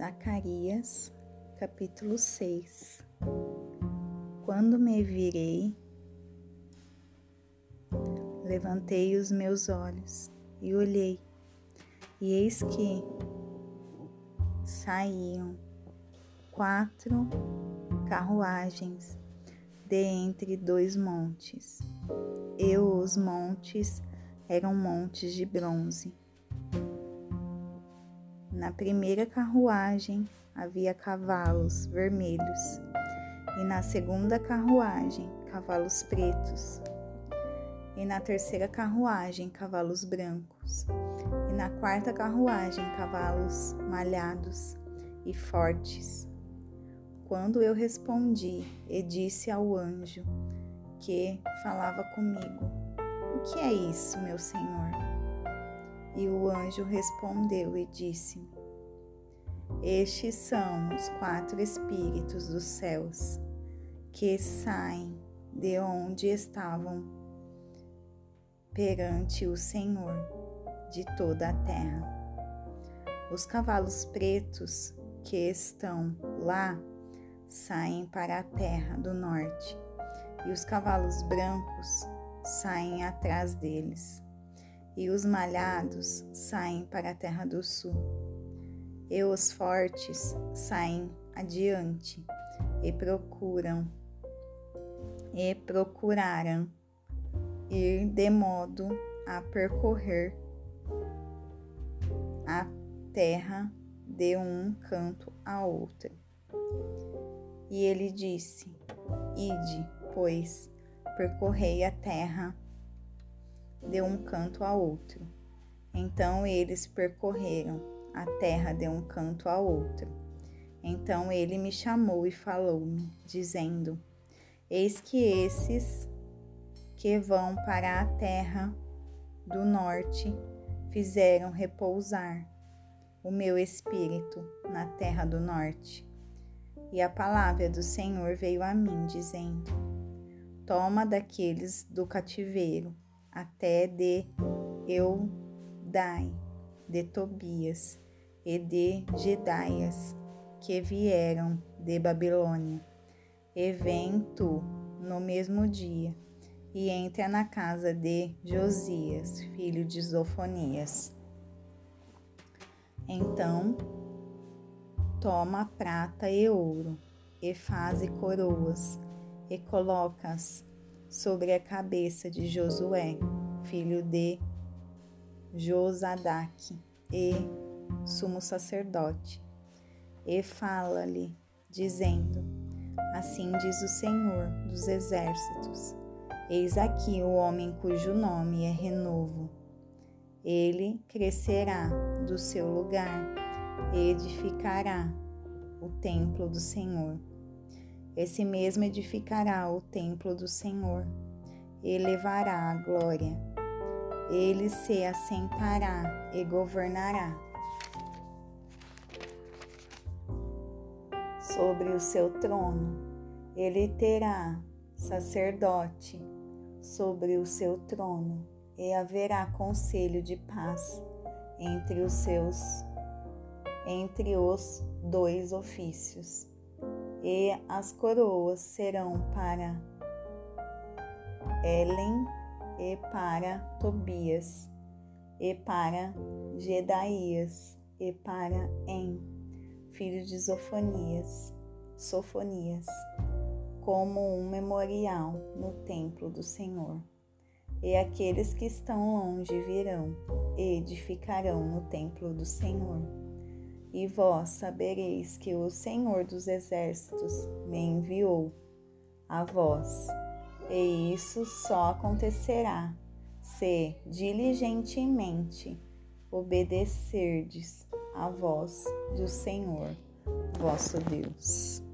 Zacarias, capítulo 6 Quando me virei, levantei os meus olhos e olhei, e eis que saíam quatro carruagens de entre dois montes, e os montes eram montes de bronze na primeira carruagem havia cavalos vermelhos, e na segunda carruagem cavalos pretos, e na terceira carruagem cavalos brancos, e na quarta carruagem cavalos malhados e fortes. Quando eu respondi e disse ao anjo que falava comigo: O que é isso, meu senhor? E o anjo respondeu e disse: Estes são os quatro espíritos dos céus que saem de onde estavam perante o Senhor de toda a terra. Os cavalos pretos que estão lá saem para a terra do norte, e os cavalos brancos saem atrás deles e os malhados saem para a terra do sul. E os fortes saem adiante e procuram e procuraram ir de modo a percorrer a terra de um canto a outro. E ele disse: Ide, pois, percorrei a terra de um canto a outro. Então eles percorreram a terra de um canto a outro. Então ele me chamou e falou-me, dizendo: Eis que esses que vão para a terra do norte fizeram repousar o meu espírito na terra do norte. E a palavra do Senhor veio a mim, dizendo: Toma daqueles do cativeiro até de Eudai, de Tobias e de Gedaias, que vieram de Babilônia. E vem tu no mesmo dia, e entra na casa de Josias, filho de Zofonias. Então, toma prata e ouro, e faze coroas, e colocas sobre a cabeça de Josué, filho de Josadaque, e sumo sacerdote, e fala-lhe, dizendo: Assim diz o Senhor dos exércitos: Eis aqui o homem cujo nome é Renovo. Ele crescerá do seu lugar edificará o templo do Senhor esse mesmo edificará o templo do Senhor e levará a glória. Ele se assentará e governará sobre o seu trono. Ele terá sacerdote sobre o seu trono e haverá conselho de paz entre os seus entre os dois ofícios e as coroas serão para Elen e para Tobias e para Gedaías e para En, filho de Zofonias, Sofonias, como um memorial no templo do Senhor. E aqueles que estão longe virão e edificarão no templo do Senhor e vós sabereis que o Senhor dos Exércitos me enviou a vós. E isso só acontecerá se diligentemente obedecerdes a voz do Senhor, vosso Deus.